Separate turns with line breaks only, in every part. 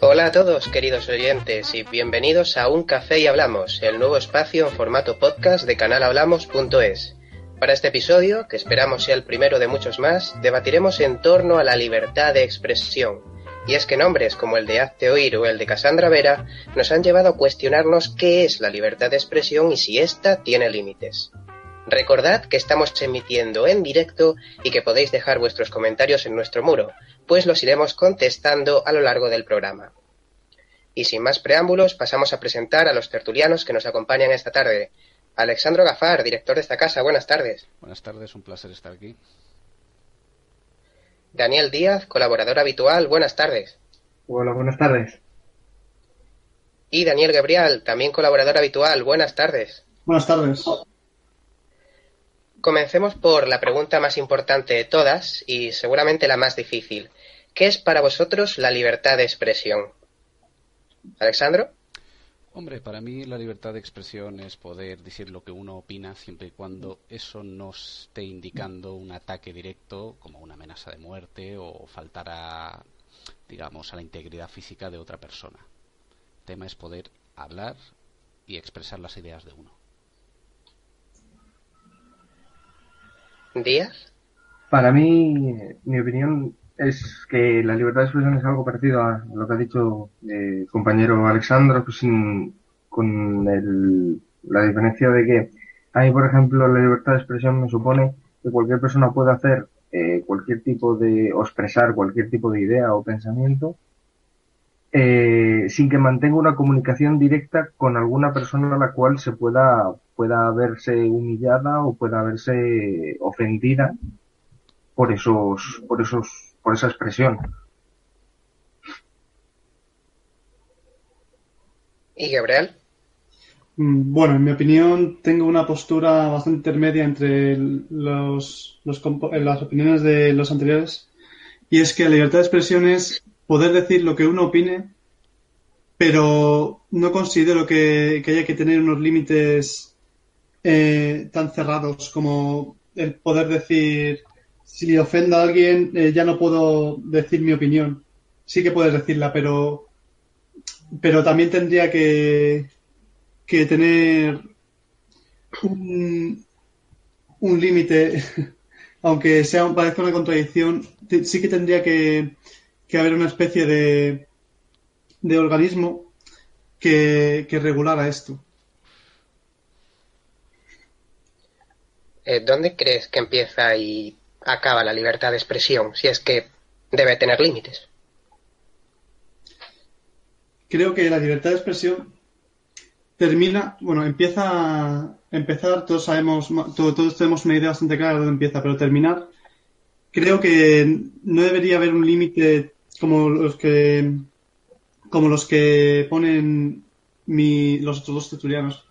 Hola a todos, queridos oyentes, y bienvenidos a Un Café y Hablamos, el nuevo espacio en formato podcast de canalhablamos.es. Para este episodio, que esperamos sea el primero de muchos más, debatiremos en torno a la libertad de expresión. Y es que nombres como el de Hazte Oír o el de Cassandra Vera nos han llevado a cuestionarnos qué es la libertad de expresión y si ésta tiene límites. Recordad que estamos emitiendo en directo y que podéis dejar vuestros comentarios en nuestro muro, pues los iremos contestando a lo largo del programa. Y sin más preámbulos, pasamos a presentar a los tertulianos que nos acompañan esta tarde. Alexandro Gafar, director de esta casa, buenas tardes.
Buenas tardes, un placer estar aquí.
Daniel Díaz, colaborador habitual, buenas tardes.
Hola, buenas tardes.
Y Daniel Gabriel, también colaborador habitual, buenas tardes.
Buenas tardes.
Comencemos por la pregunta más importante de todas y seguramente la más difícil. ¿Qué es para vosotros la libertad de expresión? Alexandro.
Hombre, para mí la libertad de expresión es poder decir lo que uno opina siempre y cuando eso no esté indicando un ataque directo como una amenaza de muerte o faltar a, digamos, a la integridad física de otra persona. El tema es poder hablar y expresar las ideas de uno.
Para mí, mi opinión es que la libertad de expresión es algo parecido a lo que ha dicho el compañero Alexandro, pues con el, la diferencia de que a mí, por ejemplo, la libertad de expresión me supone que cualquier persona puede hacer eh, cualquier tipo de, o expresar cualquier tipo de idea o pensamiento, eh, sin que mantenga una comunicación directa con alguna persona a la cual se pueda, pueda verse humillada o pueda verse ofendida por esos, por esos por esa expresión.
¿Y Gabriel?
Mm, bueno, en mi opinión, tengo una postura bastante intermedia entre los, los, eh, las opiniones de los anteriores. Y es que la libertad de expresión es poder decir lo que uno opine, pero no considero que, que haya que tener unos límites eh, tan cerrados como el poder decir si ofendo a alguien, eh, ya no puedo decir mi opinión. Sí que puedes decirla, pero, pero también tendría que, que tener un, un límite, aunque sea parezca una contradicción, sí que tendría que, que haber una especie de, de organismo que, que regulara esto.
Eh, ¿Dónde crees que empieza y acaba la libertad de expresión, si es que debe tener límites.
Creo que la libertad de expresión termina, bueno, empieza a empezar, todos sabemos, todos, tenemos una idea bastante clara de dónde empieza, pero terminar, creo que no debería haber un límite como los que como los que ponen mi, los otros dos tertulianos.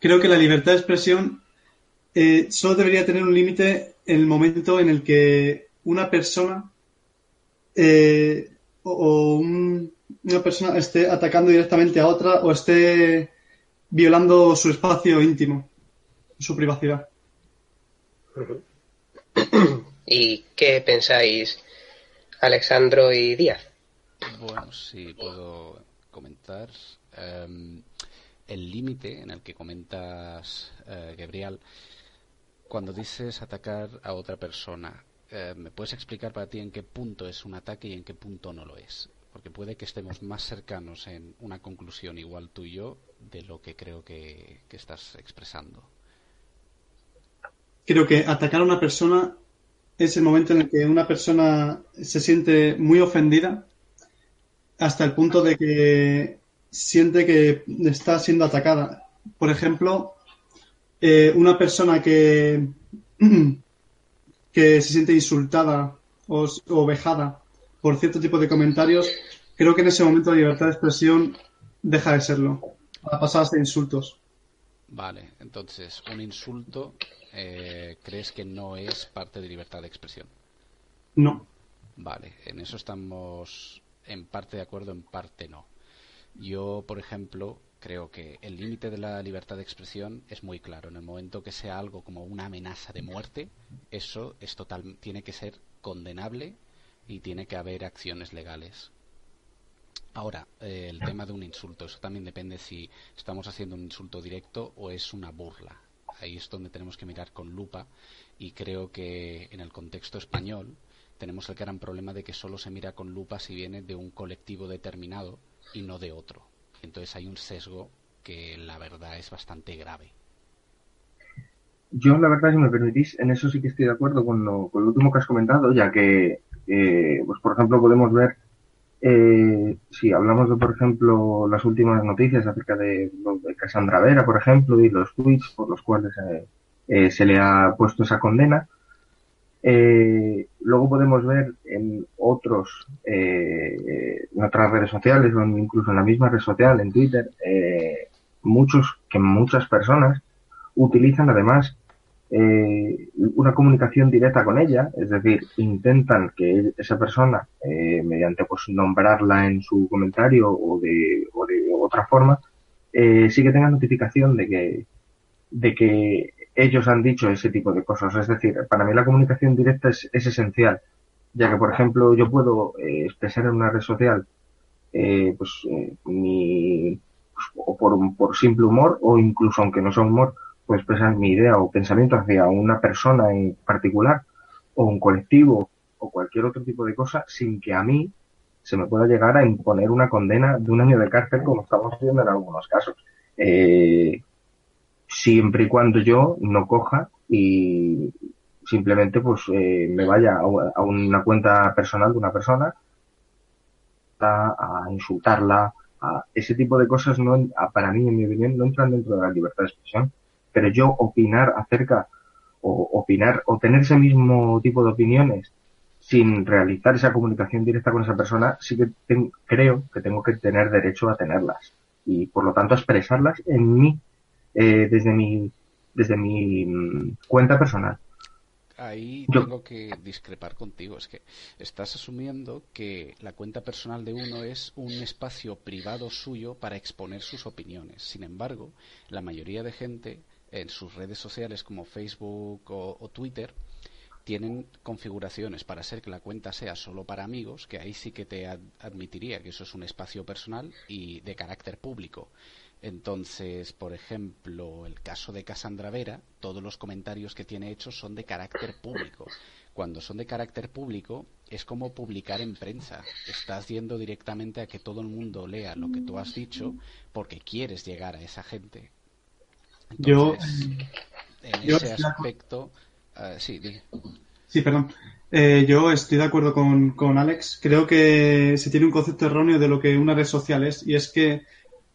Creo que la libertad de expresión eh, solo debería tener un límite en el momento en el que una persona eh, o, una persona esté atacando directamente a otra o esté violando su espacio íntimo, su privacidad.
¿Y qué pensáis, Alexandro y Díaz?
Bueno, si puedo comentar. Em, el límite en el que comentas, eh, Gabriel, cuando dices atacar a otra persona, eh, ¿me puedes explicar para ti en qué punto es un ataque y en qué punto no lo es? Porque puede que estemos más cercanos en una conclusión igual tú y yo de lo que creo que, estás expresando.
Creo que atacar a una persona es el momento en el que una persona se siente muy ofendida hasta el punto de que siente que está siendo atacada. Por ejemplo, eh, una persona que, que se siente insultada o, vejada por cierto tipo de comentarios, creo que en ese momento la libertad de expresión deja de serlo, a pasar de insultos.
Vale, entonces, un insulto, eh, ¿crees que no es parte de libertad de expresión?
No.
Vale, en eso estamos en parte de acuerdo, en parte no. Yo, por ejemplo, creo que el límite de la libertad de expresión es muy claro. En el momento que sea algo como una amenaza de muerte, eso es total, tiene que ser condenable y tiene que haber acciones legales. Ahora, eh, el tema de un insulto, eso también depende si estamos haciendo un insulto directo o es una burla. Ahí es donde tenemos que mirar con lupa y creo que en el contexto español tenemos el gran problema de que solo se mira con lupa si viene de un colectivo determinado y no de otro. Entonces hay un sesgo que la verdad es bastante grave.
Yo, la verdad, si me permitís, en eso sí que estoy de acuerdo con lo, con lo último que has comentado, ya que, eh, pues por ejemplo, podemos ver, eh, si hablamos de, por ejemplo, las últimas noticias acerca de, de Vera, por ejemplo, y los tweets por los cuales eh, eh se le ha puesto esa condena, eh, luego podemos ver en otros, eh, en otras redes sociales, o incluso en la misma red social, en Twitter, eh, muchos, que muchas personas utilizan además eh, una comunicación directa con ella, es decir, intentan que esa persona, eh, mediante pues nombrarla en su comentario o de, o de otra forma, sí que tenga notificación de que, de que ellos han dicho ese tipo de cosas. Es decir, para mí la comunicación directa es, es esencial, ya que, por ejemplo, yo puedo eh, expresar en una red social eh, pues eh, mi pues, o por, por simple humor o incluso aunque no sea humor puedo expresar mi idea o pensamiento hacia una persona en particular o un colectivo o cualquier otro tipo de cosa sin que a mí se me pueda llegar a imponer una condena de un año de cárcel como estamos viendo en algunos casos. Eh, siempre y cuando yo no coja y simplemente pues eh, me vaya a, una cuenta personal de una persona a, insultarla, a ese tipo de cosas no, a, para mí, en mi opinión, no entran dentro de la libertad de expresión. Pero yo opinar acerca o opinar o tener ese mismo tipo de opiniones sin realizar esa comunicación directa con esa persona, sí que ten, creo que tengo que tener derecho a tenerlas y por lo tanto expresarlas en mí eh, desde mi desde mi mm, cuenta personal.
Ahí Yo... tengo que discrepar contigo. Es que estás asumiendo que la cuenta personal de uno es un espacio privado suyo para exponer sus opiniones. Sin embargo, la mayoría de gente en sus redes sociales como Facebook o, o, Twitter tienen configuraciones para hacer que la cuenta sea solo para amigos, que ahí sí que te ad admitiría que eso es un espacio personal y de carácter público. Entonces, por ejemplo, el caso de Cassandra Vera, todos los comentarios que tiene hechos son de carácter público. Cuando son de carácter público, es como publicar en prensa. Estás yendo directamente a que todo el mundo lea lo que tú has dicho porque quieres llegar a esa gente.
Entonces,
yo, en yo ese aspecto, uh, sí, dime.
Sí, perdón. Eh, yo estoy de acuerdo con, con, Alex. Creo que se tiene un concepto erróneo de lo que una red social es, y es que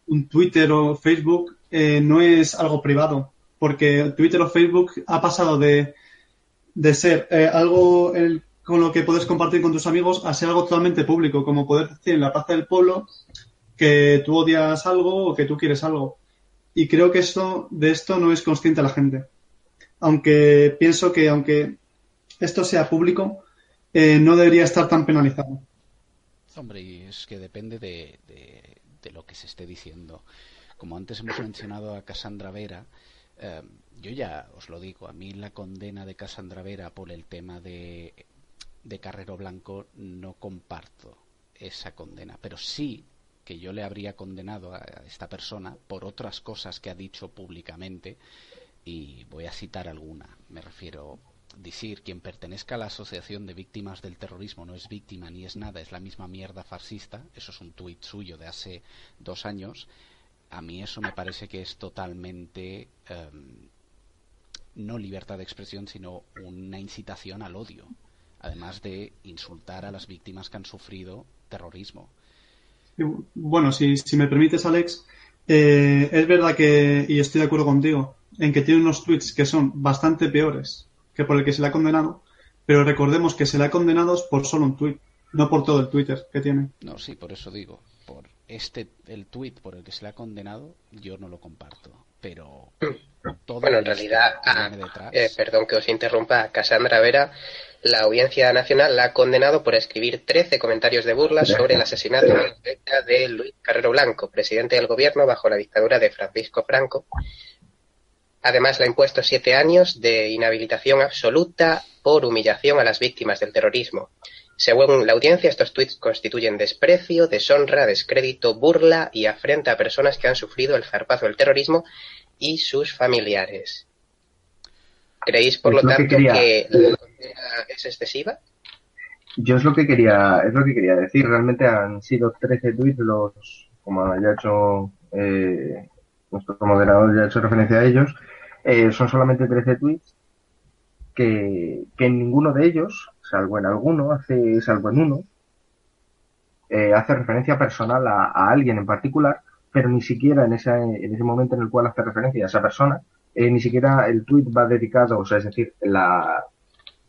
un Twitter o Facebook eh, no es algo privado, porque Twitter o Facebook ha pasado de, de ser eh, algo con lo que puedes compartir con tus amigos a ser algo totalmente público, como poder decir en la plaza del pueblo que tú odias algo o que tú quieres algo y creo que esto, de esto no es consciente la gente. Aunque pienso que aunque esto sea público, eh, no debería estar tan penalizado.
Hombre, y es que depende de, de, de, lo que se esté diciendo. Como antes hemos mencionado a Cassandra Vera, eh, yo ya os lo digo, a mí la condena de Cassandra Vera por el tema de, de Carrero Blanco no comparto esa condena, pero sí que yo le habría condenado a esta persona por otras cosas que ha dicho públicamente y voy a citar alguna. Me refiero decir quien pertenezca a la asociación de víctimas del terrorismo no es víctima ni es nada, es la misma mierda fascista. Eso es un tuit suyo de hace dos años. A mí eso me parece que es totalmente um, no libertad de expresión, sino una incitación al odio, además de insultar a las víctimas que han sufrido terrorismo.
Bueno, si, si me permites, Alex, eh, es verdad que, y estoy de acuerdo contigo, en que tiene unos tweets que son bastante peores que por el que se le ha condenado, pero recordemos que se le ha condenado por solo un tweet, no por todo el Twitter que tiene.
No, sí, por eso digo, por este, el tweet por el que se le ha condenado, yo no lo comparto, pero
todo bueno, en realidad, ah, eh, perdón que os interrumpa, Cassandra Vera la Audiencia Nacional la ha condenado por escribir 13 comentarios de burla sobre el asesinato de Luis Carrero Blanco, presidente del gobierno bajo la dictadura de Francisco Franco. Además, le ha impuesto siete años de inhabilitación absoluta por humillación a las víctimas del terrorismo. Según la audiencia, estos tweets constituyen desprecio, deshonra, descrédito, burla y afrenta a personas que han sufrido el zarpazo del terrorismo y sus familiares. ¿Creéis, por lo, tanto, que, la condena es excesiva?
Yo es lo que quería, es lo que quería decir. Realmente han sido 13 tweets los, como ya ha hecho eh, nuestro moderador ya ha hecho referencia a ellos, eh, son solamente 13 tweets que, que ninguno de ellos salvo en alguno, hace, salvo en uno, eh, hace referencia personal a, alguien en particular, pero ni siquiera en, ese en ese momento en el cual hace referencia a esa persona, eh, ni siquiera el tweet va dedicado, o sea, es decir, la,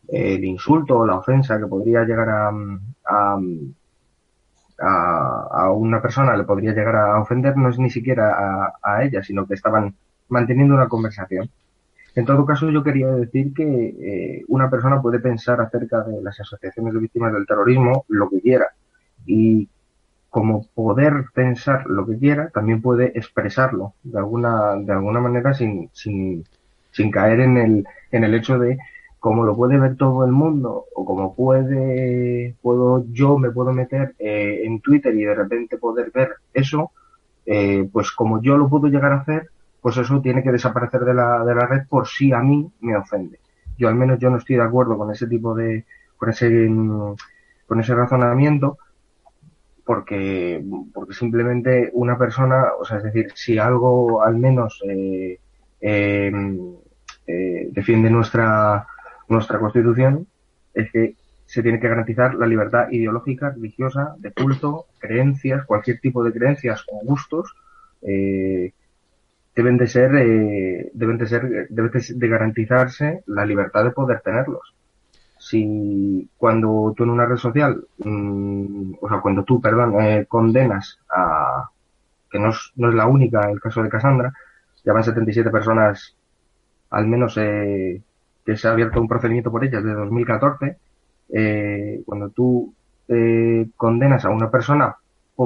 el insulto o la ofensa que podría llegar a, a, a, una persona, le podría llegar a ofender, no es ni siquiera a ella, sino que estaban manteniendo una conversación. En todo caso, yo quería decir que eh, una persona puede pensar acerca de las asociaciones de víctimas del terrorismo lo que quiera. Y como poder pensar lo que quiera, también puede expresarlo de alguna, de alguna manera sin, sin, sin caer en el, en el hecho de como lo puede ver todo el mundo o como puede, puedo, yo me puedo meter eh, en Twitter y de repente poder ver eso, eh, pues como yo lo puedo llegar a hacer, pues eso tiene que desaparecer de la, de la red por si a mí me ofende. Yo al menos yo no estoy de acuerdo con ese tipo de, con ese, con ese razonamiento, porque, porque simplemente una persona, o sea, es decir, si algo al menos eh, em, eh, defiende nuestra, nuestra constitución, es que se tiene que garantizar la libertad ideológica, religiosa, de culto, creencias, cualquier tipo de creencias o gustos, eh, deben de ser, eh, deben de ser, debe de garantizarse la libertad de poder tenerlos. Si cuando tú en una red social, mm, o sea, cuando tú, perdón, eh, condenas a, que no es, no es la única el caso de Cassandra, ya van 77 personas, al menos, eh, que se ha abierto un procedimiento por ellas desde 2014, eh, cuando tú eh, condenas a una persona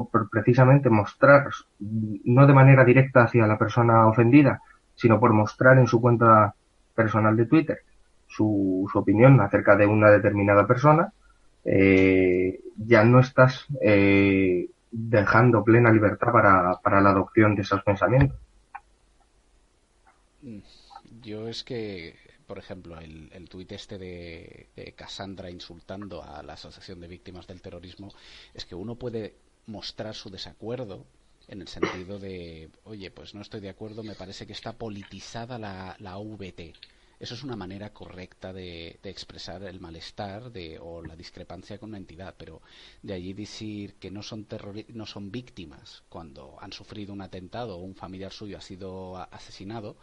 por precisamente mostrar, no de manera directa hacia la persona ofendida, sino por mostrar en su cuenta personal de Twitter su, opinión acerca de una determinada persona, eh, ya no estás eh, dejando plena libertad para, para la adopción de esos pensamientos.
Mm, yo es que, por ejemplo, el, el tuit este de, de Cassandra insultando a la Asociación de Víctimas del Terrorismo, es que uno puede mostrar su desacuerdo en el sentido de, oye, pues no estoy de acuerdo, me parece que está politizada la, la VT. Eso es una manera correcta de, de expresar el malestar de, o la discrepancia con una entidad, pero de allí decir que no son, no son víctimas cuando han sufrido un atentado o un familiar suyo ha sido asesinado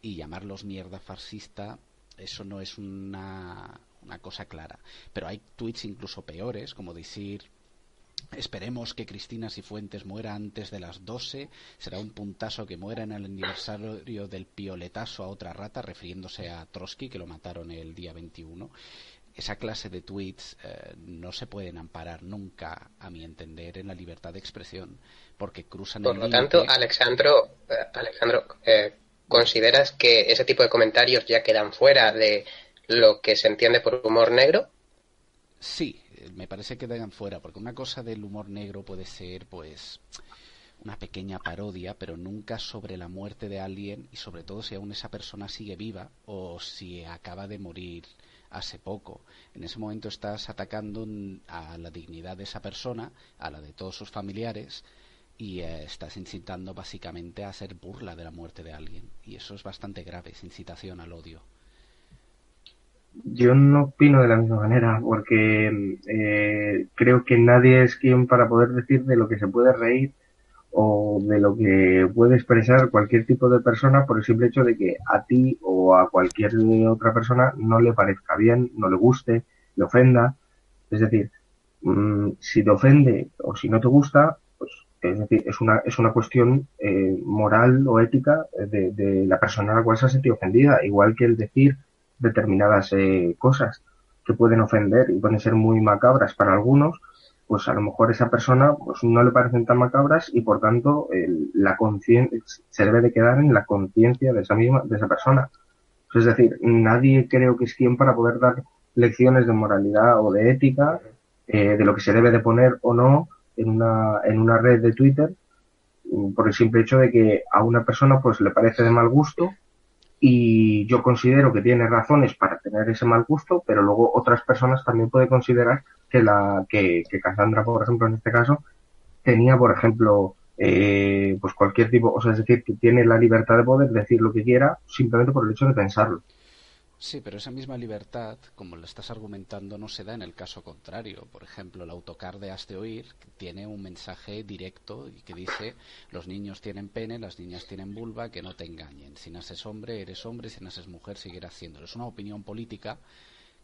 y llamarlos mierda fascista, eso no es una, una cosa clara. Pero hay tweets incluso peores, como decir Esperemos que Cristina Cifuentes muera antes de las 12. Será un puntazo que muera en el aniversario del pioletazo a otra rata, refiriéndose a Trotsky, que lo mataron el día 21. Esa clase de tweets eh, no se pueden amparar nunca, a mi entender, en la libertad de expresión, porque cruzan
Por lo tanto, Alexandro, eh, Alejandro, eh, ¿consideras que ese tipo de comentarios ya quedan fuera de lo que se entiende por humor negro?
Sí, me parece que dejan fuera, porque una cosa del humor negro puede ser, pues, una pequeña parodia, pero nunca sobre la muerte de alguien y sobre todo si aún esa persona sigue viva o si acaba de morir hace poco. En ese momento estás atacando a la dignidad de esa persona, a la de todos sus familiares, y eh, estás incitando básicamente a hacer burla de la muerte de alguien. Y eso es bastante grave, es incitación al odio.
Yo no opino de la misma manera, porque eh, creo que nadie es quien para poder decir de lo que se puede reír o de lo que puede expresar cualquier tipo de persona por el simple hecho de que a ti o a cualquier otra persona no le parezca bien, no le guste, le ofenda. Es decir, mm, si te ofende o si no te gusta, pues es decir, es una, es una cuestión eh, moral o ética de, de la persona a la cual se ha sentido ofendida, igual que el decir determinadas eh, cosas que pueden ofender y pueden ser muy macabras para algunos, pues a lo mejor esa persona pues no le parecen tan macabras y por tanto la conciencia se debe de quedar en la conciencia de esa misma de esa persona. Es decir, nadie creo que es quien para poder dar lecciones de moralidad o de ética eh, de lo que se debe de poner o no en una, en una red de Twitter por el simple hecho de que a una persona pues le parece de mal gusto y yo considero que tiene razones para tener ese mal gusto, pero luego otras personas también pueden considerar que la que, que Cassandra, por ejemplo, en este caso, tenía, por ejemplo, eh, pues cualquier tipo, o sea, es decir, que tiene la libertad de poder decir lo que quiera simplemente por el hecho de pensarlo.
Sí, pero esa misma libertad, como lo estás argumentando, no se da en el caso contrario. Por ejemplo, el autocar de Hazte Oír tiene un mensaje directo que dice los niños tienen pene, las niñas tienen vulva, que no te engañen. Si naces hombre, eres hombre, si naces mujer, seguirás haciéndolo. Es una opinión política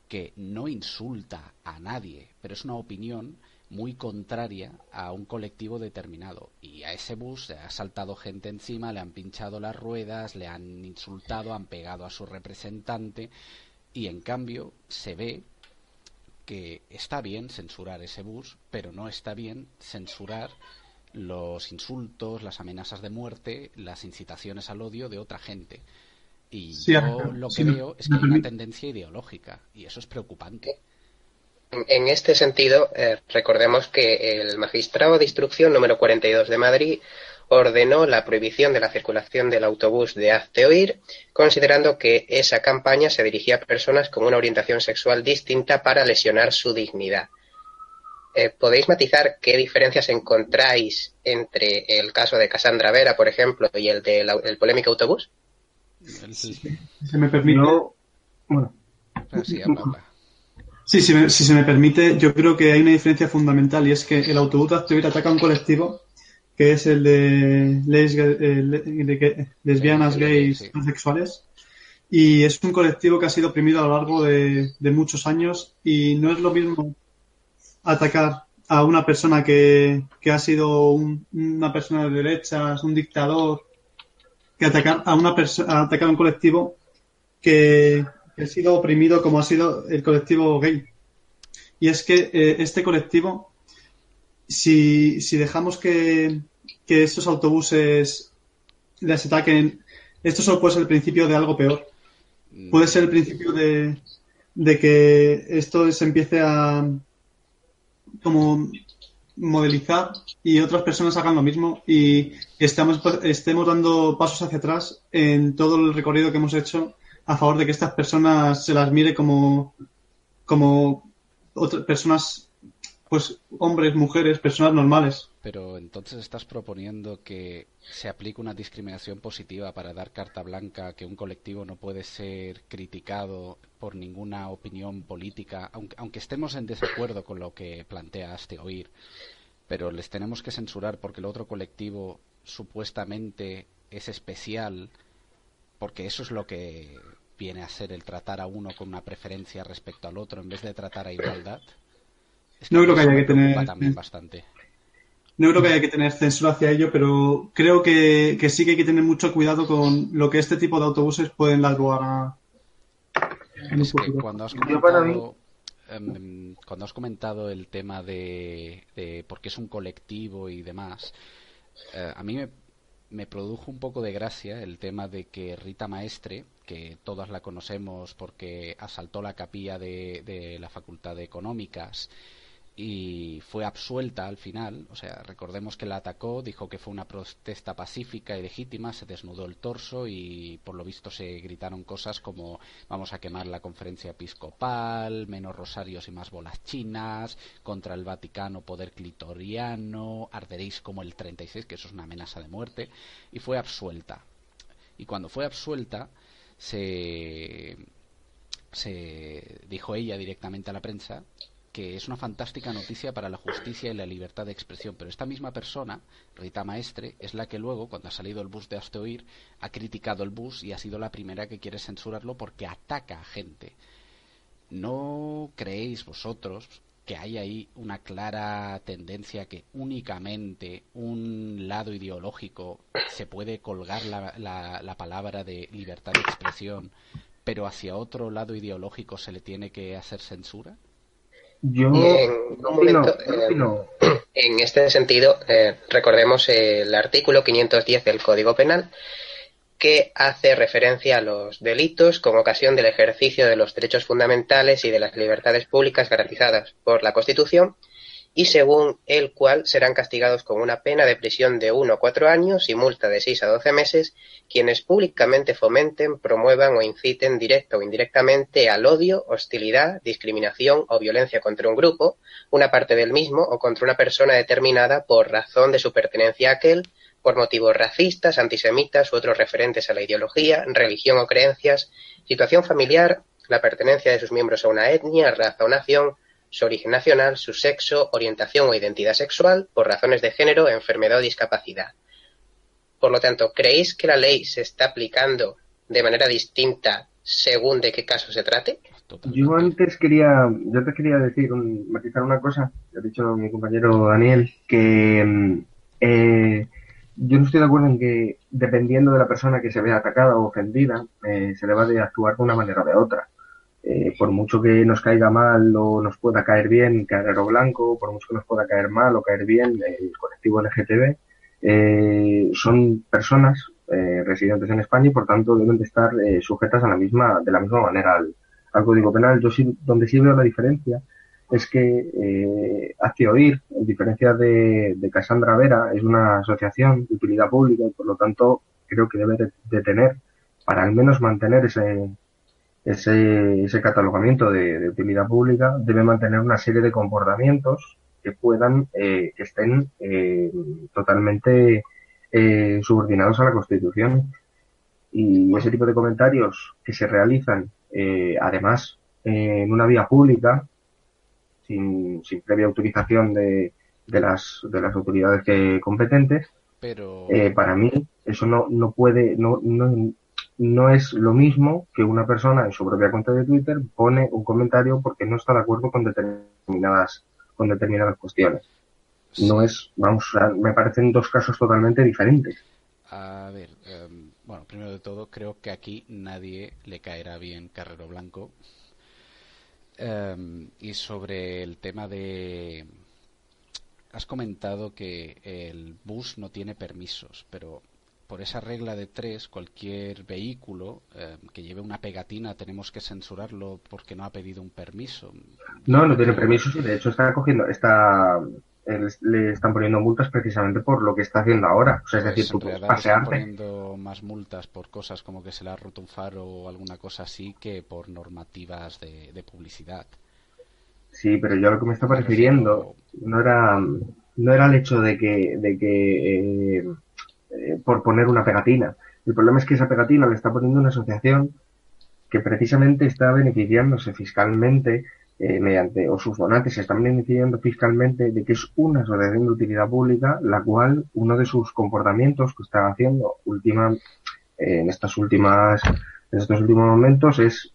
que no insulta a nadie, pero es una opinión muy contraria a un colectivo determinado. Y a ese bus se ha saltado gente encima, le han pinchado las ruedas, le han insultado, han pegado a su representante y en cambio se ve que está bien censurar ese bus, pero no está bien censurar los insultos, las amenazas de muerte, las incitaciones al odio de otra gente. Y yo lo que veo es que hay una tendencia ideológica y eso es preocupante.
En este sentido, eh, recordemos que el magistrado de instrucción número 42 de Madrid ordenó la prohibición de la circulación del autobús de Hazte Oír, considerando que esa campaña se dirigía a personas con una orientación sexual distinta para lesionar su dignidad. Eh, ¿Podéis matizar qué diferencias encontráis entre el caso de Casandra Vera, por ejemplo, y el del polémico autobús?
Se me permite. Bueno. Sí, si, se me permite, yo creo que hay una diferencia fundamental y es que el autobús de ataca a un colectivo que es el de, eh, lesbianas, gays, transexuales. Y es un colectivo que ha sido oprimido a lo largo de, muchos años y no es lo mismo atacar a una persona que, ha sido una persona de derechas, un dictador, que atacar a una persona, atacar a un colectivo que, ha sido oprimido como ha sido el colectivo gay. Y es que eh, este colectivo, si, si dejamos que, que, estos autobuses les ataquen, esto solo puede ser el principio de algo peor. Puede ser el principio de, de que esto se empiece a como modelizar y otras personas hagan lo mismo y estamos, estemos dando pasos hacia atrás en todo el recorrido que hemos hecho a favor de que estas personas se las mire como, como otras personas, pues hombres, mujeres, personas normales.
Pero entonces estás proponiendo que se aplique una discriminación positiva para dar carta blanca que un colectivo no puede ser criticado por ninguna opinión política, aunque, aunque estemos en desacuerdo con lo que planteaste oír, pero les tenemos que censurar porque el otro colectivo supuestamente es especial, porque eso es lo que viene a ser el tratar a uno con una preferencia respecto al otro en vez de tratar a igualdad.
no creo que haya que tener
también bastante.
No creo que haya que tener censura hacia ello, pero creo que, sí que hay que tener mucho cuidado con lo que este tipo de autobuses pueden dar lugar a.
Es que cuando has comentado, em, cuando has comentado el tema de, de por qué es un colectivo y demás, eh, a mí me, me produjo un poco de gracia el tema de que Rita Maestre, que todas la conocemos porque asaltó la capilla de, de la Facultad de Económicas y fue absuelta al final. O sea, recordemos que la atacó, dijo que fue una protesta pacífica y legítima, se desnudó el torso y por lo visto se gritaron cosas como vamos a quemar la conferencia episcopal, menos rosarios y más bolas chinas, contra el Vaticano poder clitoriano, arderéis como el 36, que eso es una amenaza de muerte, y fue absuelta. Y cuando fue absuelta, se, se dijo ella directamente a la prensa que es una fantástica noticia para la justicia y la libertad de expresión, pero esta misma persona, Rita Maestre, es la que luego, cuando ha salido el bus de Asteoir, ha criticado el bus y ha sido la primera que quiere censurarlo porque ataca a gente. ¿No creéis vosotros que hay ahí una clara tendencia que únicamente un lado ideológico se puede colgar la palabra de libertad de expresión, pero hacia otro lado ideológico se le tiene que hacer censura?
Yo en, un momento, eh, en este sentido, eh, recordemos el artículo 510 del Código Penal, que hace referencia a los delitos como ocasión del ejercicio de los derechos fundamentales y de las libertades públicas garantizadas por la Constitución y según el cual serán castigados con una pena de prisión de uno a cuatro años y multa de seis a doce meses quienes públicamente fomenten, promuevan o inciten directa o indirectamente al odio, hostilidad, discriminación o violencia contra un grupo, una parte del mismo o contra una persona determinada por razón de su pertenencia a aquel, por motivos racistas, antisemitas u otros referentes a la ideología, religión o creencias, situación familiar, la pertenencia de sus miembros a una etnia, raza o nación, su origen nacional, su sexo, orientación o identidad sexual, por razones de género, enfermedad o discapacidad. Por lo tanto, ¿creéis que la ley se está aplicando de manera distinta según de qué caso se trate?
Yo antes quería, yo te quería decir, un, matizar una cosa, que ha dicho mi compañero Daniel, que mm, eh, yo no estoy de acuerdo en que dependiendo de la persona que se vea atacada o ofendida, eh, se deba de actuar de una manera o de otra. Eh, por mucho que nos caiga mal o nos pueda caer bien Carrero Blanco, por mucho que nos pueda caer mal o caer bien el colectivo LGTB, eh, son personas residentes en España y por tanto deben de estar sujetas a la misma, de la misma manera al, Código Penal. Yo sí, donde sí veo la diferencia es que eh, hace oír, en diferencia de, de Casandra Vera, es una asociación de utilidad pública y por lo tanto creo que debe de, tener, para al menos mantener ese, ese, ese catalogamiento de, utilidad pública, debe mantener una serie de comportamientos que puedan, eh, que estén eh, totalmente eh, subordinados a la Constitución. Y ese tipo de comentarios que se realizan, eh, además, en una vía pública, sin, sin previa autorización de, de, las, de las autoridades que, competentes. Pero... Eh, para mí eso no, no puede, no, no, no es lo mismo que una persona en su propia cuenta de Twitter pone un comentario porque no está de acuerdo con determinadas, con determinadas cuestiones. No es, vamos, me parecen dos casos totalmente diferentes.
A ver, em, bueno, primero de todo, creo que aquí nadie le caerá bien Carrero Blanco Em, y sobre el tema de... Has comentado que el bus no tiene permisos, pero por esa regla de tres, cualquier vehículo em, que lleve una pegatina tenemos que censurarlo porque no ha pedido un permiso.
No, no tiene permiso, sí, de hecho está cogiendo, está le están poniendo multas precisamente por lo que está haciendo ahora. O sea, es pues decir, tú Están
poniendo más multas por cosas como que se le ha roto un faro o alguna cosa así que por normativas de, publicidad.
Sí, pero yo lo que me estaba refiriendo no era no era el hecho de que de que eh, eh, por poner una pegatina. El problema es que esa pegatina le está poniendo una asociación que precisamente está beneficiándose fiscalmente eh, mediante o sus donantes se están beneficiando fiscalmente de que es una asociación de utilidad pública, la cual uno de sus comportamientos que están haciendo última, eh, en estas últimas, en estos últimos momentos es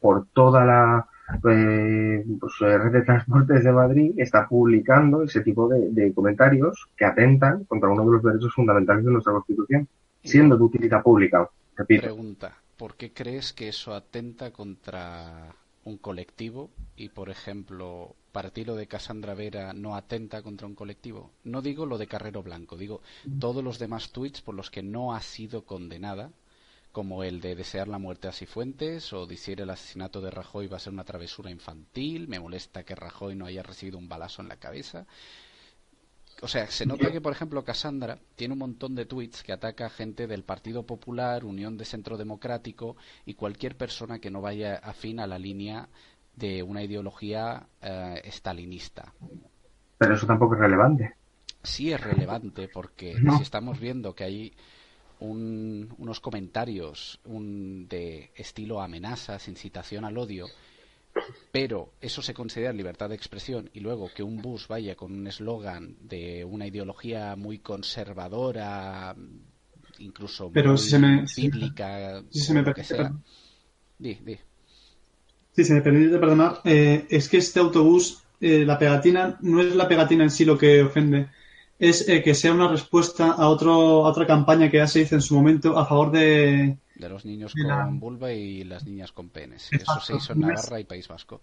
por toda la pues, red de transportes de Madrid está publicando ese tipo de, comentarios que atentan contra uno de los derechos fundamentales de nuestra Constitución, siendo de utilidad pública.
Pregunta, ¿por qué crees que eso atenta contra un colectivo y, por ejemplo, para ti lo de Cassandra Vera no atenta contra un colectivo. No digo lo de Carrero Blanco, digo todos los demás tweets por los que no ha sido condenada, como el de desear la muerte a Cifuentes o decir el asesinato de Rajoy va a ser una travesura infantil, me molesta que Rajoy no haya recibido un balazo en la cabeza. O sea, se nota que, por ejemplo, Cassandra tiene un montón de tweets que ataca a gente del Partido Popular, Unión de Centro Democrático y cualquier persona que no vaya afín a la línea de una ideología eh, estalinista.
Pero eso tampoco es relevante.
Sí es relevante porque si estamos viendo que hay unos comentarios un, de estilo amenazas, incitación al odio, pero eso se considera libertad de expresión y luego que un bus vaya con un eslogan de una ideología muy conservadora, incluso
pero
si
se me,
bíblica,
si se me
que sea. Di, di.
Sí, se me permite perdonar, eh, es que este autobús, eh, la pegatina, no es la pegatina en sí lo que ofende, es eh, que sea una respuesta a, otro, a otra campaña que ya se hizo en su momento a favor de,
de los niños con vulva y las niñas con penes. Eso se hizo en Navarra y País Vasco.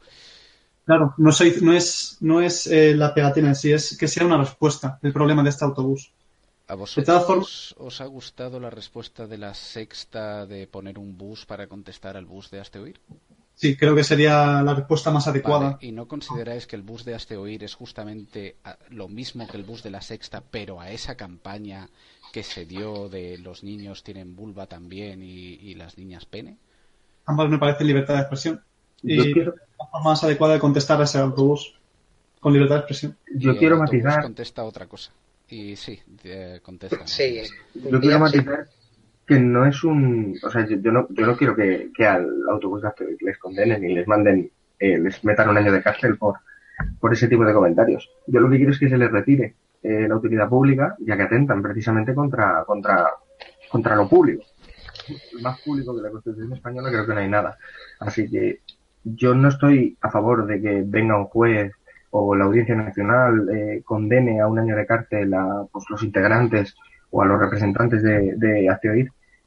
Claro, no, no es, no es eh, la pegatina en sí, es que sea una respuesta del problema de este autobús.
¿A vosotros os ha gustado la respuesta de la sexta de poner un bus para contestar al bus de Asteoir?
Sí, creo que sería la respuesta más adecuada.
¿Y no consideráis que el bus de Asteoir es justamente lo mismo que el bus de la sexta, pero a esa campaña que se dio de los niños tienen vulva también y, las niñas pene?
Ambas me parecen libertad de expresión. Y la forma más adecuada de contestar a ese autobús con libertad de expresión.
Yo quiero matizar.
contesta otra cosa. Y sí, contesta.
Sí,
yo quiero matizar que no es un. O sea, yo, no, yo no quiero que, al autobús les condenen y les manden, eh, les metan un año de cárcel por, por ese tipo de comentarios. Yo lo que quiero es que se les retire eh, la utilidad pública, ya que atentan precisamente contra, contra, contra lo público. Más público que la Constitución española creo que no hay nada. Así que yo no estoy a favor de que venga un juez o la Audiencia Nacional eh, condene a un año de cárcel a pues, los integrantes o a los representantes de, de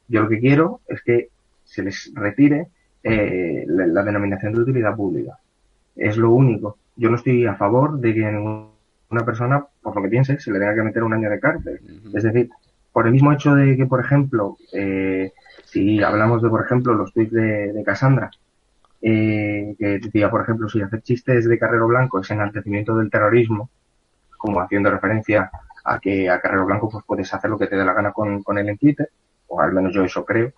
yo lo que quiero es que se les retire eh, la, denominación de utilidad pública. Es lo único. Yo no estoy a favor de que una persona, por lo que piense, se le tenga que meter un año de cárcel. Es decir, por el mismo hecho de que, por ejemplo, eh, si hablamos de, por ejemplo, los tweets de, de Cassandra, eh, que decía, por ejemplo, si hacer chistes de Carrero Blanco es enaltecimiento del terrorismo, como haciendo referencia a que a Carrero Blanco pues puedes hacer lo que te dé la gana con, con él en Twitter, o al menos yo eso creo,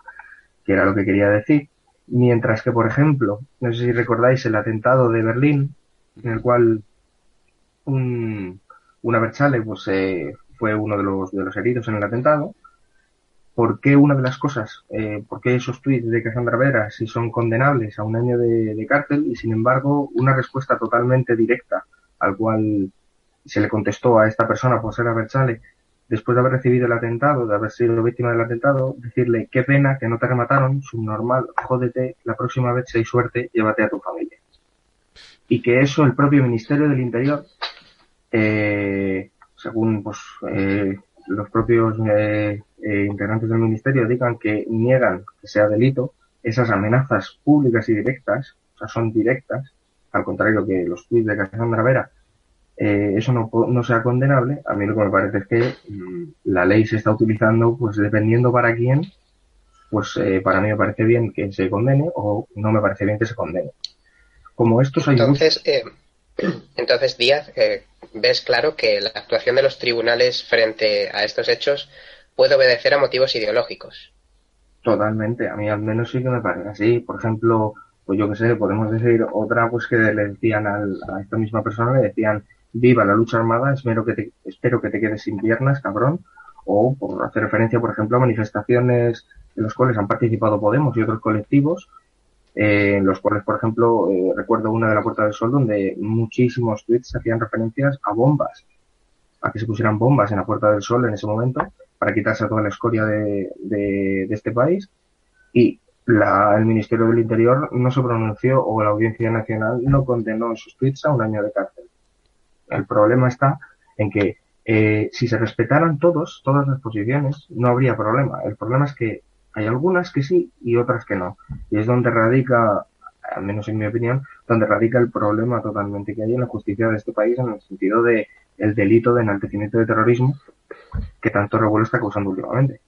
que era lo que quería decir. Mientras que, por ejemplo, no sé si recordáis el atentado de Berlín, en el cual un, una Berchale pues, eh, fue uno de los, de los heridos en el atentado, ¿por qué una de las cosas, eh, por qué esos tweets de Cassandra Vera si son condenables a un año de, cárcel y sin embargo una respuesta totalmente directa al cual se le contestó a esta persona por ser a Berchale después de haber recibido el atentado, de haber sido víctima del atentado, decirle qué pena que no te remataron, subnormal, jódete, la próxima vez si hay suerte, llévate a tu familia. Y que eso el propio Ministerio del Interior, eh, según pues eh, los propios eh, eh, integrantes del ministerio digan que niegan que sea delito, esas amenazas públicas y directas, o sea, son directas, al contrario que los tweets de Cassandra Vera, eh, eso no, no sea condenable, a mí lo que me parece es que mm, la ley se está utilizando, pues dependiendo para quién, pues eh, para mí me parece bien que se condene o no me parece bien que se condene. Como estos hay
Entonces, eh, entonces Díaz, eh, ves claro que la actuación de los tribunales frente a estos hechos puede obedecer a motivos ideológicos.
Totalmente, a mí al menos sí que me parece así. Por ejemplo, pues yo qué sé, podemos decir otra pues que le decían a esta misma persona, le decían viva la lucha armada, espero que te, espero que te quedes sin piernas, cabrón. O por hacer referencia, por ejemplo, a manifestaciones en las cuales han participado Podemos y otros colectivos, eh, en los cuales, por ejemplo, eh, recuerdo una de la Puerta del Sol donde muchísimos tweets hacían referencias a bombas, a que se pusieran bombas en la Puerta del Sol en ese momento para quitarse toda la escoria de, de, este país y la, el Ministerio del Interior no se pronunció o la Audiencia Nacional no condenó esos tweets a un año de cárcel. El problema está en que eh, si se respetaran todos, todas las posiciones, no habría problema. El problema es que hay algunas que sí y otras que no. Y es donde radica, al menos en mi opinión, donde radica el problema totalmente que hay en la justicia de este país en el sentido de el delito de enaltecimiento de terrorismo que tanto revuelo está causando últimamente.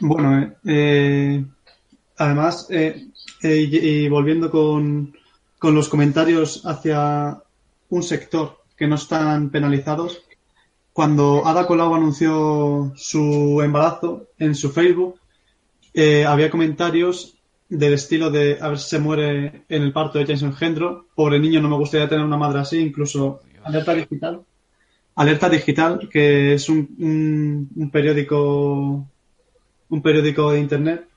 Bueno, eh, eh además, eh, eh, y, volviendo con, con los comentarios hacia un sector que no están penalizados, cuando Ada Colau anunció su embarazo en su Facebook, había comentarios del estilo de a ver si se muere en el parto de James Engendro, pobre niño, no me gustaría tener una madre así, incluso alerta digital. Alerta Digital, que es un, un, periódico un periódico de internet,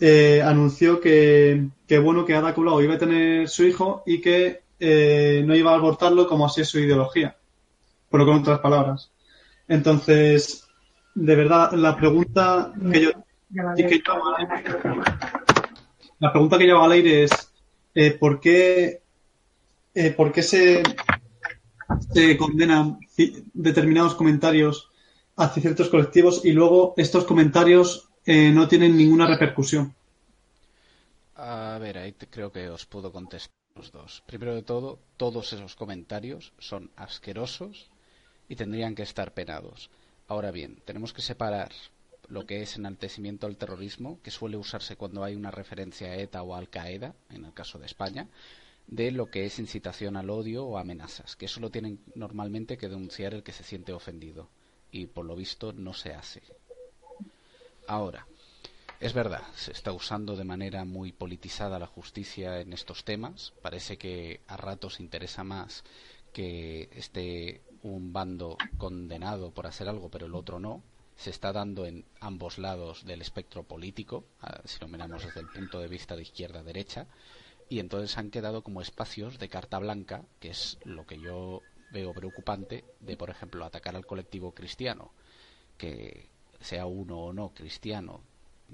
eh, anunció que, que, bueno que Ada Colau iba a tener su hijo y que eh, no iba a abortarlo como así es su ideología, pero con otras palabras. Entonces, de verdad, la pregunta que yo, que la pregunta que yo hago al aire es eh, ¿por qué ¿por qué se se condenan determinados comentarios hacia ciertos colectivos y luego estos comentarios eh, no tienen ninguna repercusión.
A ver, ahí creo que os puedo contestar los dos. Primero de todo, todos esos comentarios son asquerosos y tendrían que estar penados. Ahora bien, tenemos que separar lo que es enaltecimiento al terrorismo, que suele usarse cuando hay una referencia a ETA o Al Qaeda, en el caso de España, de lo que es incitación al odio o amenazas, que eso lo tienen normalmente que denunciar el que se siente ofendido y por lo visto no se hace. Ahora, es verdad, se está usando de manera muy politizada la justicia en estos temas. Parece que a ratos interesa más que esté un bando condenado por hacer algo, pero el otro no. Se está dando en ambos lados del espectro político, si lo miramos desde el punto de vista de izquierda a derecha, y entonces han quedado como espacios de carta blanca, que es lo que yo veo preocupante de, por ejemplo, atacar al colectivo cristiano, que sea uno o no cristiano,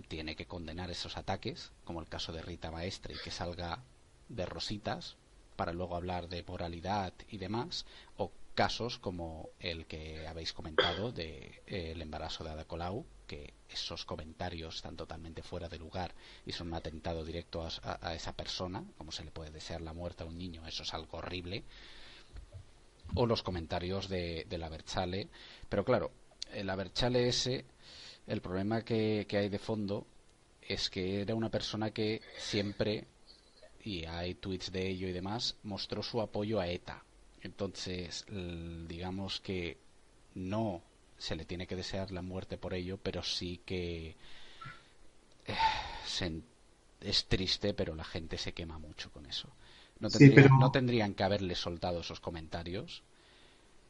tiene que condenar esos ataques, como el caso de Rita Maestre, que salga de rositas para luego hablar de moralidad y demás, o casos como el que habéis comentado de eh, el embarazo de Ada Colau, que esos comentarios están totalmente fuera de lugar y son un atentado directo a, esa persona, como se le puede desear la muerte a un niño, eso es algo horrible, o los comentarios de, de la Berchale, pero claro, el Berchale ese, el problema que, que hay de fondo es que era una persona que siempre, y hay tweets de ello y demás, mostró su apoyo a ETA. Entonces, digamos que no se le tiene que desear la muerte por ello, pero sí que eh, es triste, pero la gente se quema mucho con eso. No, no tendrían que haberle soltado esos comentarios.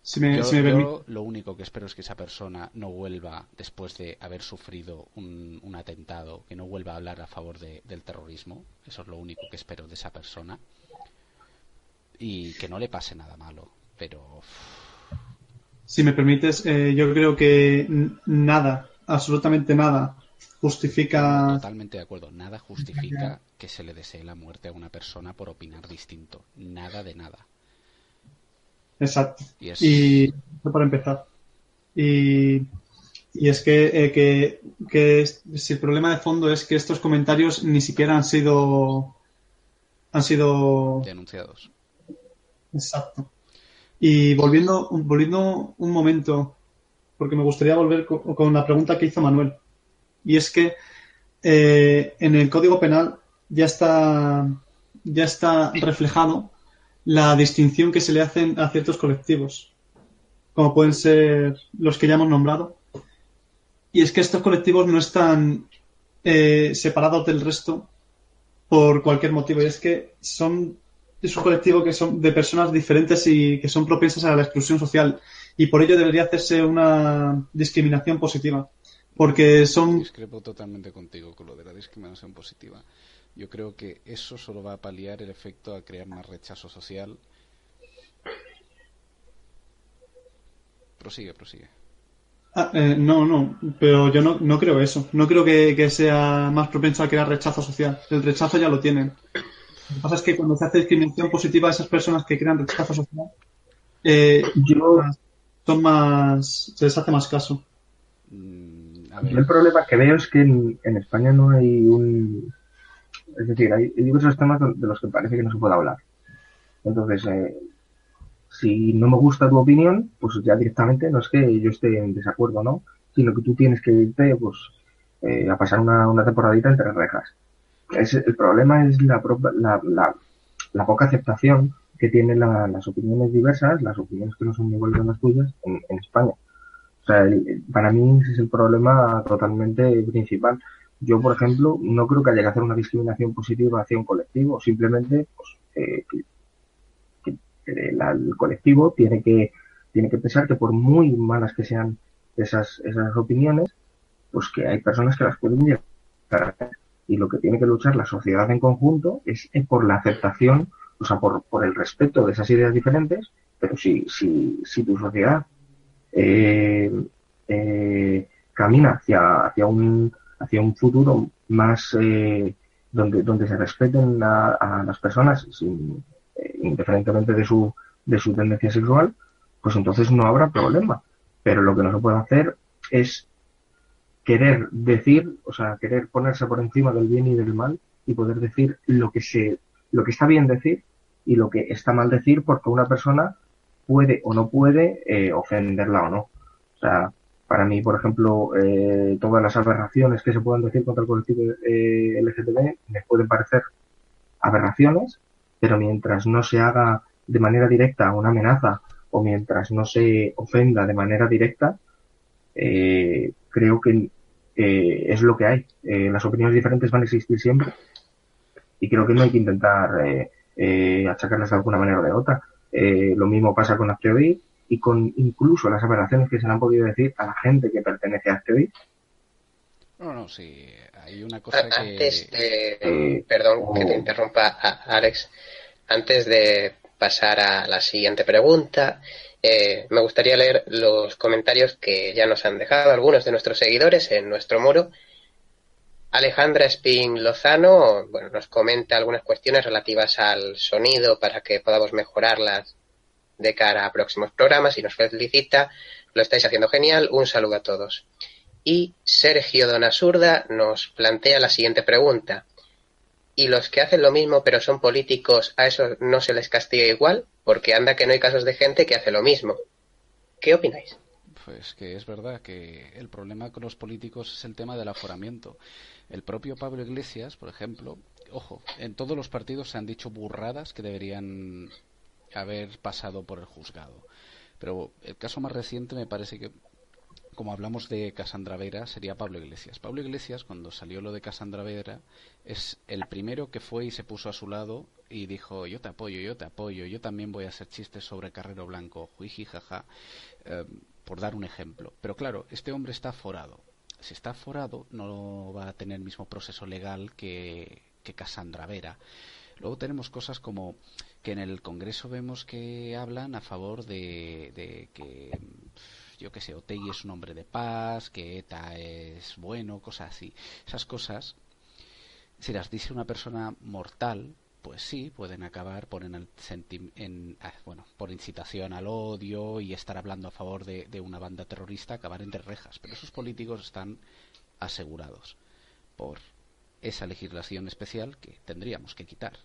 Yo, lo único que espero es que esa persona no vuelva, después de haber sufrido un, atentado, que no vuelva a hablar a favor del terrorismo. Eso es lo único que espero de esa persona. Y que no le pase nada malo. Pero
si me permites, eh, yo creo que nada, absolutamente nada, justifica.
Totalmente de acuerdo. Nada justifica que se le desee la muerte a una persona por opinar distinto. Nada de nada.
Exacto. Y, para empezar. Y, es que, eh, que, que, si el problema de fondo es que estos comentarios ni siquiera han sido han sido
denunciados.
Exacto. Y volviendo, volviendo un momento, porque me gustaría volver con, la pregunta que hizo Manuel. Y es que eh, en el Código Penal ya está, ya está reflejado la distinción que se le hacen a ciertos colectivos, como pueden ser los que ya hemos nombrado. Y es que estos colectivos no están eh, separados del resto por cualquier motivo. Y es que son es un colectivo que son de personas diferentes y que son propensas a la exclusión social y por ello debería hacerse una discriminación positiva porque son
discrepo totalmente contigo con lo de la discriminación positiva yo creo que eso solo va a paliar el efecto a crear más rechazo social prosigue prosigue
ah, eh, no, no, pero yo no, no creo eso. No creo que, que sea más propenso a crear rechazo social. El rechazo ya lo tienen. Lo que pasa es que cuando se hace discriminación positiva a esas personas que crean rechazo social, eh, son más, se les hace más caso.
Mm, el problema que veo es que en, España no hay un... Es decir, hay, diversos temas de los que parece que no se puede hablar. Entonces, eh, si no me gusta tu opinión, pues ya directamente no es que yo esté en desacuerdo, ¿no? Sino que tú tienes que irte, pues, eh, a pasar una, una temporadita entre rejas el problema es la, la, la, poca aceptación que tienen las opiniones diversas, las opiniones que no son iguales a las tuyas en, España. O sea, para mí ese es el problema totalmente principal. Yo, por ejemplo, no creo que haya que hacer una discriminación positiva hacia un colectivo, simplemente pues, eh, que, el colectivo tiene que, tiene que pensar que por muy malas que sean esas, esas opiniones, pues que hay personas que las pueden llegar a y lo que tiene que luchar la sociedad en conjunto es por la aceptación, o sea, por, por el respeto de esas ideas diferentes, pero si, si, si tu sociedad eh, eh, camina hacia, hacia, un, hacia un futuro más eh, donde, donde se respeten a, las personas sin, indiferentemente de su, de su tendencia sexual, pues entonces no habrá problema. Pero lo que no se puede hacer es querer decir, o sea, querer ponerse por encima del bien y del mal y poder decir lo que se, lo que está bien decir y lo que está mal decir porque una persona puede o no puede eh, ofenderla o no. O sea, para mí, por ejemplo, eh, todas las aberraciones que se puedan decir contra el colectivo eh, LGTB me pueden parecer aberraciones, pero mientras no se haga de manera directa una amenaza o mientras no se ofenda de manera directa, eh, creo que eh, es lo que hay. Eh, las opiniones diferentes van a existir siempre y creo que no hay que intentar achacarlas de alguna manera o de otra. lo mismo pasa con Acteoid y con incluso las aberraciones que se le han podido decir a la gente que pertenece a Acteoid.
No, no, sí, hay una cosa que...
Antes de... perdón que te interrumpa, Alex. Antes de pasar a la siguiente pregunta, eh, me gustaría leer los comentarios que ya nos han dejado algunos de nuestros seguidores en nuestro muro. Alejandra Spin Lozano bueno, nos comenta algunas cuestiones relativas al sonido para que podamos mejorarlas de cara a próximos programas y nos felicita. Lo estáis haciendo genial. Un saludo a todos. Y Sergio Donasurda nos plantea la siguiente pregunta. ¿Y los que hacen lo mismo pero son políticos, a eso no se les castiga igual? Porque anda que no hay casos de gente que hace lo mismo. ¿Qué opináis?
Pues que es verdad que el problema con los políticos es el tema del aforamiento. El propio Pablo Iglesias, por ejemplo, ojo, en todos los partidos se han dicho burradas que deberían haber pasado por el juzgado. Pero el caso más reciente me parece que como hablamos de Casandra Vera, sería Pablo Iglesias. Pablo Iglesias, cuando salió lo de Casandra Vera, es el primero que fue y se puso a su lado y dijo, yo te apoyo, yo te apoyo, yo también voy a hacer chistes sobre Carrero Blanco, juiji, jaja, eh, por dar un ejemplo. Pero claro, este hombre está forado. Si está forado, no va a tener el mismo proceso legal que, que Casandra Vera. Luego tenemos cosas como que en el Congreso vemos que hablan a favor de, que yo que sé, Otegi es un hombre de paz, que ETA es bueno, cosas así. Esas cosas, si las dice una persona mortal, pues sí, pueden acabar por, en en, ah, bueno, por incitación al odio y estar hablando a favor de, de, una banda terrorista, acabar entre rejas. Pero esos políticos están asegurados por esa legislación especial que tendríamos que quitar.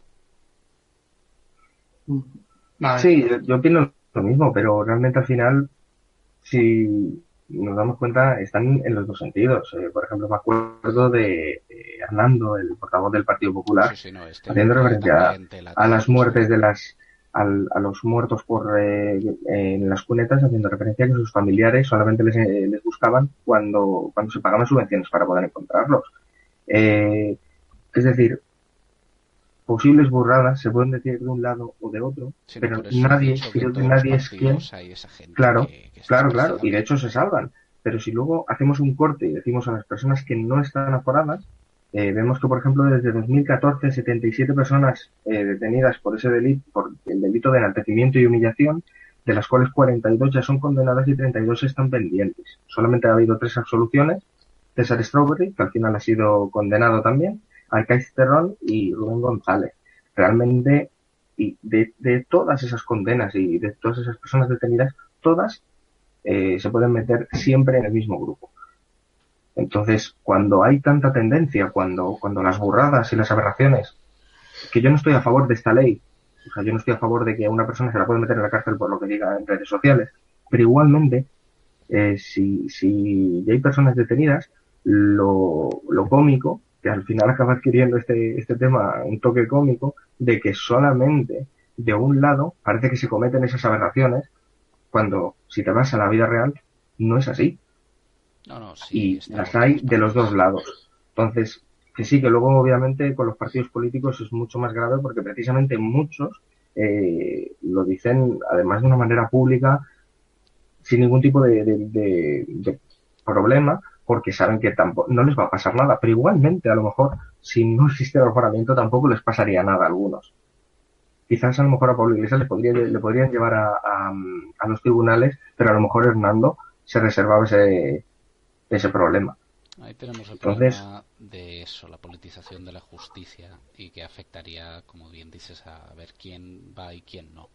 Sí, yo opino lo mismo, pero realmente al final si nos damos cuenta, están en los dos sentidos. Eh, por ejemplo, me acuerdo de, Hernando, el portavoz del Partido Popular, este haciendo referencia a, las muertes de las a los muertos por eh, en las cunetas, haciendo referencia a que sus familiares solamente les, eh, les buscaban cuando, cuando se pagaban subvenciones para poder encontrarlos. es decir, posibles burradas se pueden decir de un lado o de otro, pero nadie, creo que nadie es quien. Claro, claro, claro, y de hecho se salvan. Pero si luego hacemos un corte y decimos a las personas que no están aforadas, eh, vemos que, por ejemplo, desde 2014, 77 personas eh, detenidas por ese delito, por el delito de enaltecimiento y humillación, de las cuales 42 ya son condenadas y 32 están pendientes. Solamente ha habido tres absoluciones. César Strawberry, que al final ha sido condenado también, Arcaiz Terrón y Rubén González. Realmente, y de, todas esas condenas y de todas esas personas detenidas, todas eh, se pueden meter siempre en el mismo grupo. Entonces, cuando hay tanta tendencia, cuando, cuando las burradas y las aberraciones, que yo no estoy a favor de esta ley, o sea, yo no estoy a favor de que a una persona se la pueda meter en la cárcel por lo que diga en redes sociales, pero igualmente, eh, si, si hay personas detenidas, lo, lo cómico que al final acaba adquiriendo este, este tema un toque cómico de que solamente de un lado parece que se cometen esas aberraciones cuando si te vas a la vida real no es así. y las hay de los dos lados. Entonces, que sí, que luego obviamente con los partidos políticos es mucho más grave porque precisamente muchos eh, lo dicen además de una manera pública sin ningún tipo de, de problema porque saben que tampoco, no les va a pasar nada, pero igualmente a lo mejor si no existe el mejoramiento tampoco les pasaría nada a algunos. Quizás a lo mejor a Pablo Iglesias le, podría, le podrían llevar a, a, los tribunales, pero a lo mejor Hernando se reservaba ese, ese problema.
Ahí tenemos el problema de eso, la politización de la justicia y que afectaría, como bien dices, a ver quién va y quién no.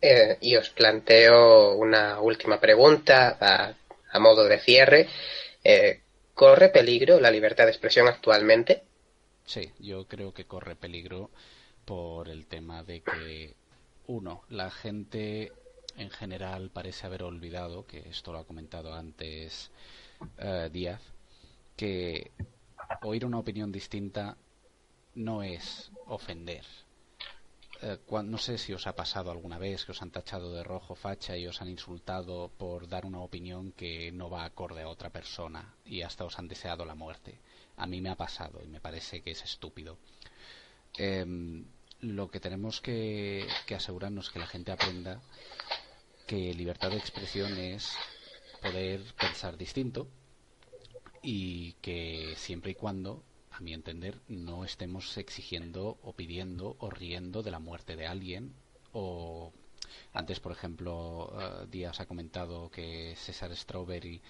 Eh, y os planteo una última pregunta a a modo de cierre, eh, ¿corre peligro la libertad de expresión actualmente?
Sí, yo creo que corre peligro por el tema de que uno, la gente en general parece haber olvidado, que esto lo ha comentado antes eh, Díaz, que oír una opinión distinta no es ofender. Eh, no sé si os ha pasado alguna vez que os han tachado de rojo facha y os han insultado por dar una opinión que no va acorde a otra persona y hasta os han deseado la muerte. A mí me ha pasado y me parece que es estúpido. Em, lo que tenemos que, que asegurarnos que la gente aprenda que libertad de expresión es poder pensar distinto y que siempre y cuando, a mi entender, no estemos exigiendo o pidiendo o riendo de la muerte de alguien o antes, por ejemplo, uh, Díaz ha comentado que César Strawberry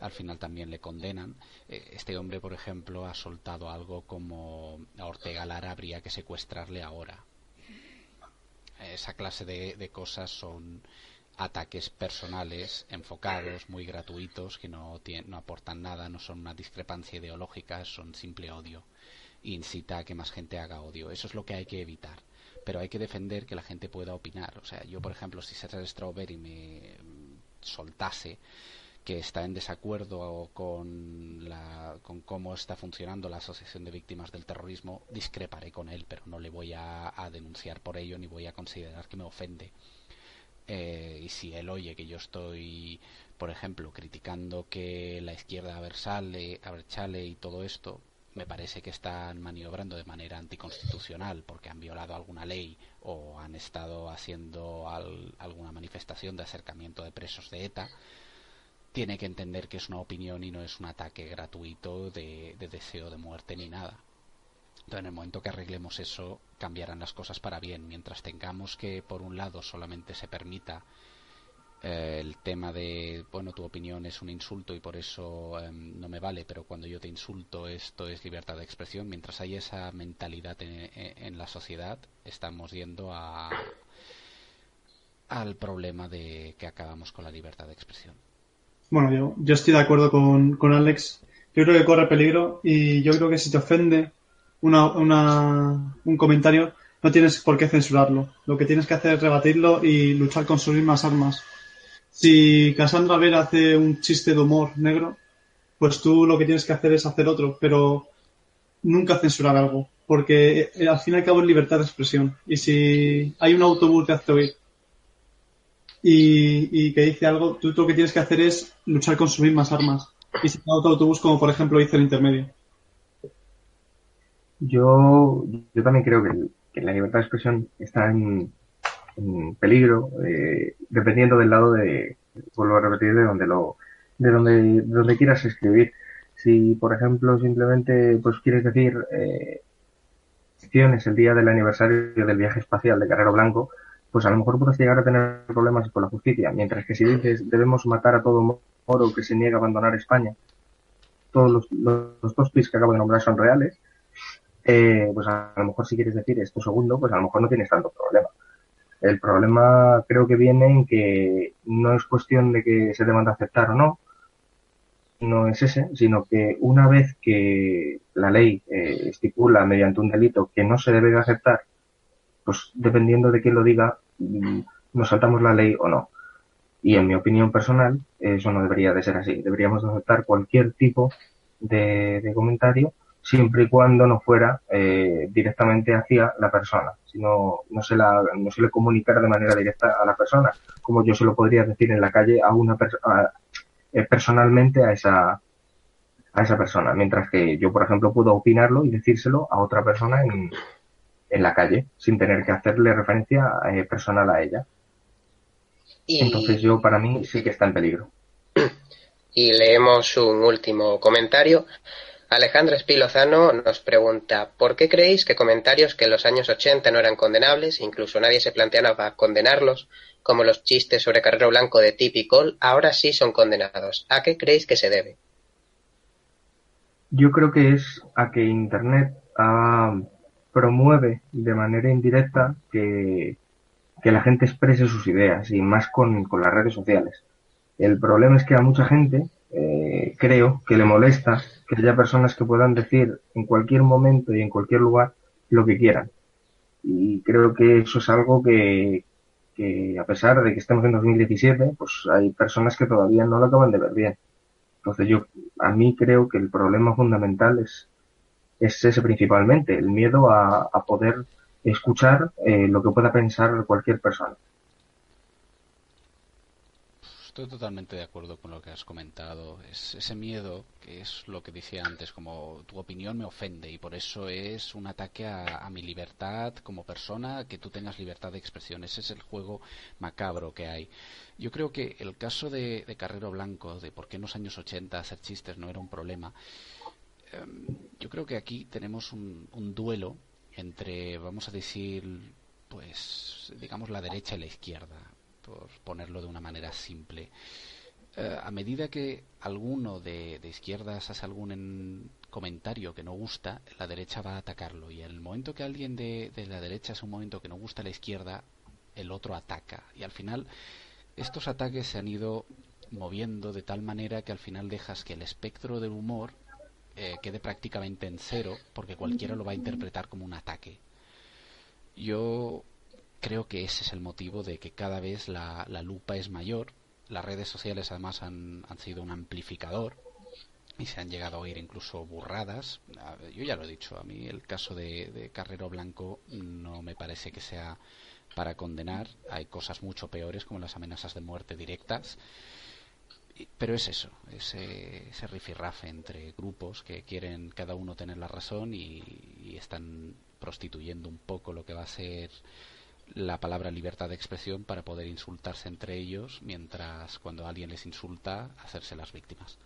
al final también le condenan. Eh, este hombre, por ejemplo, ha soltado algo como a Ortega Lara habría que secuestrarle ahora. Esa clase de cosas son ataques personales enfocados, muy gratuitos, que no, no aportan nada, no son una discrepancia ideológica, son simple odio. incita a que más gente haga odio. Eso es lo que hay que evitar. Pero hay que defender que la gente pueda opinar. O sea, yo, por ejemplo, si César Strawberry me soltase que está en desacuerdo con, la, con cómo está funcionando la Asociación de Víctimas del Terrorismo, discreparé con él, pero no le voy a denunciar por ello ni voy a considerar que me ofende eh, y si él oye que yo estoy, por ejemplo, criticando que la izquierda Versale, Aberchale y todo esto, me parece que están maniobrando de manera anticonstitucional porque han violado alguna ley o han estado haciendo alguna manifestación de acercamiento de presos de ETA, tiene que entender que es una opinión y no es un ataque gratuito de deseo de muerte ni nada. Entonces, en el momento que arreglemos eso, cambiarán las cosas para bien. Mientras tengamos que, por un lado, solamente se permita eh, el tema de, bueno, tu opinión es un insulto y por eso em, no me vale, pero cuando yo te insulto esto es libertad de expresión. Mientras hay esa mentalidad en, la sociedad, estamos yendo a, al problema de que acabamos con la libertad de expresión.
Bueno, yo, yo estoy de acuerdo con, con Alex. Yo creo que corre peligro y yo creo que si te ofende una, un comentario, no tienes por qué censurarlo. Lo que tienes que hacer es rebatirlo y luchar con sus mismas armas. Si Cassandra Vera hace un chiste de humor negro, pues tú lo que tienes que hacer es hacer otro, pero nunca censurar algo, porque eh, al fin y al cabo es libertad de expresión. Y si hay un autobús de hace oír y, y, que dice algo, tú lo que tienes que hacer es luchar con sus mismas armas. Y si hay otro autobús, como por ejemplo hizo el intermedio.
Yo, yo también creo que, la libertad de expresión está en, peligro, eh, dependiendo del lado de, vuelvo a repetir, de donde lo, de donde, donde quieras escribir. Si, por ejemplo, simplemente pues quieres decir eh, el día del aniversario del viaje espacial de Carrero Blanco, pues a lo mejor puedes llegar a tener problemas con la justicia. Mientras que si dices debemos matar a todo moro que se niega a abandonar España, todos los, los, dos tweets que acabo de nombrar son reales, eh, pues a lo mejor si quieres decir esto segundo, pues a lo mejor no tienes tanto problema. El problema creo que viene en que no es cuestión de que se demanda aceptar o no, no es ese, sino que una vez que la ley eh, estipula mediante un delito que no se debe de aceptar, pues dependiendo de quién lo diga, mm, nos saltamos la ley o no. Y en mi opinión personal, eso no debería de ser así. Deberíamos aceptar cualquier tipo de comentario siempre y cuando no fuera eh, directamente hacia la persona, sino no se la no se le comunicara de manera directa a la persona, como yo se lo podría decir en la calle a una persona eh, personalmente a esa a esa persona, mientras que yo por ejemplo puedo opinarlo y decírselo a otra persona en, en la calle sin tener que hacerle referencia eh, personal a ella. Entonces yo para mí sí que está en peligro.
Y leemos un último comentario Alejandra Espilozano nos pregunta ¿por qué creéis que comentarios que en los años 80 no eran condenables, incluso nadie se planteaba condenarlos, como los chistes sobre Carrero Blanco de Tip y ahora sí son condenados? ¿A qué creéis que se debe?
Yo creo que es a que Internet ah, promueve de manera indirecta que, la gente exprese sus ideas y más con, con las redes sociales. El problema es que a mucha gente eh, creo que le molesta que haya personas que puedan decir en cualquier momento y en cualquier lugar lo que quieran. Y creo que eso es algo que, a pesar de que estemos en 2017, pues hay personas que todavía no lo acaban de ver bien. Entonces yo, a mí creo que el problema fundamental es, es ese principalmente, el miedo a, a poder escuchar eh, lo que pueda pensar cualquier persona.
Estoy totalmente de acuerdo con lo que has comentado. Es ese miedo, que es lo que decía antes, como tu opinión me ofende y por eso es un ataque a, mi libertad como persona, que tú tengas libertad de expresión. Ese es el juego macabro que hay. Yo creo que el caso de, Carrero Blanco, de por qué en los años 80 hacer chistes no era un problema, em, yo creo que aquí tenemos un, un duelo entre, vamos a decir, pues, digamos, la derecha y la izquierda por ponerlo de una manera simple. Eh, a medida que alguno de, izquierdas hace algún comentario que no gusta, la derecha va a atacarlo. Y en el momento que alguien de, de la derecha es un momento que no gusta a la izquierda, el otro ataca. Y al final, estos ataques se han ido moviendo de tal manera que al final dejas que el espectro del humor eh, quede prácticamente en cero, porque cualquiera lo va a interpretar como un ataque. Yo creo que ese es el motivo de que cada vez la, lupa es mayor. Las redes sociales además han, sido un amplificador y se han llegado a oír incluso burradas. Yo ya lo he dicho, a mí el caso de, Carrero Blanco no me parece que sea para condenar. Hay cosas mucho peores como las amenazas de muerte directas. Pero es eso, ese, ese rifirrafe entre grupos que quieren cada uno tener la razón y están prostituyendo un poco lo que va a ser la palabra libertad de expresión para poder insultarse entre ellos, mientras cuando alguien les insulta, hacerse las víctimas.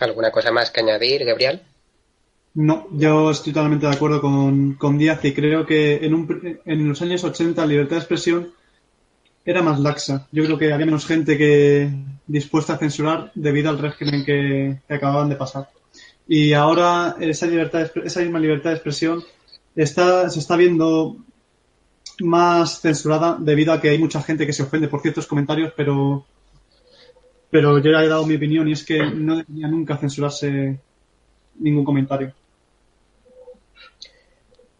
¿Alguna cosa más que añadir, Gabriel?
No, yo estoy totalmente de acuerdo con, con Díaz y creo que en, un, en los años 80 la libertad de expresión era más laxa. Yo creo que había menos gente que dispuesta a censurar debido al régimen que, que acababan de pasar. Y ahora esa libertad, esa misma libertad de expresión está, se está viendo más censurada debido a que hay mucha gente que se ofende por ciertos comentarios, pero, pero yo ya he dado mi opinión y es que no debería nunca censurarse ningún comentario.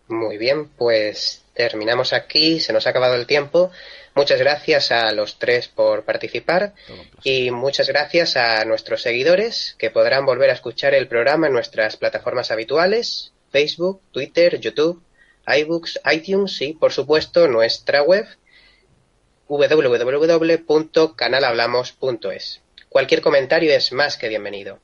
Muy bien, pues terminamos aquí, se nos ha acabado el tiempo. Muchas gracias a los tres por participar y muchas gracias a nuestros seguidores que podrán volver a escuchar el programa en nuestras plataformas habituales, Facebook, Twitter, YouTube, iBooks, iTunes y, por supuesto, nuestra web www.canalhablamos.es. Cualquier comentario es más que bienvenido.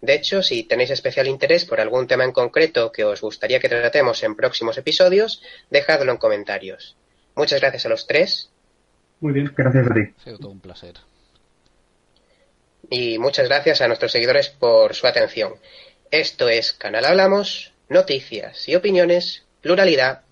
De hecho, si tenéis especial interés por algún tema en concreto que os gustaría que tratemos en próximos episodios, dejadlo en comentarios. Muchas gracias a los tres.
Muy bien, gracias a ti.
Ha sido todo un placer.
Y muchas gracias a nuestros seguidores por su atención. Esto es Canal Hablamos, noticias y opiniones, pluralidad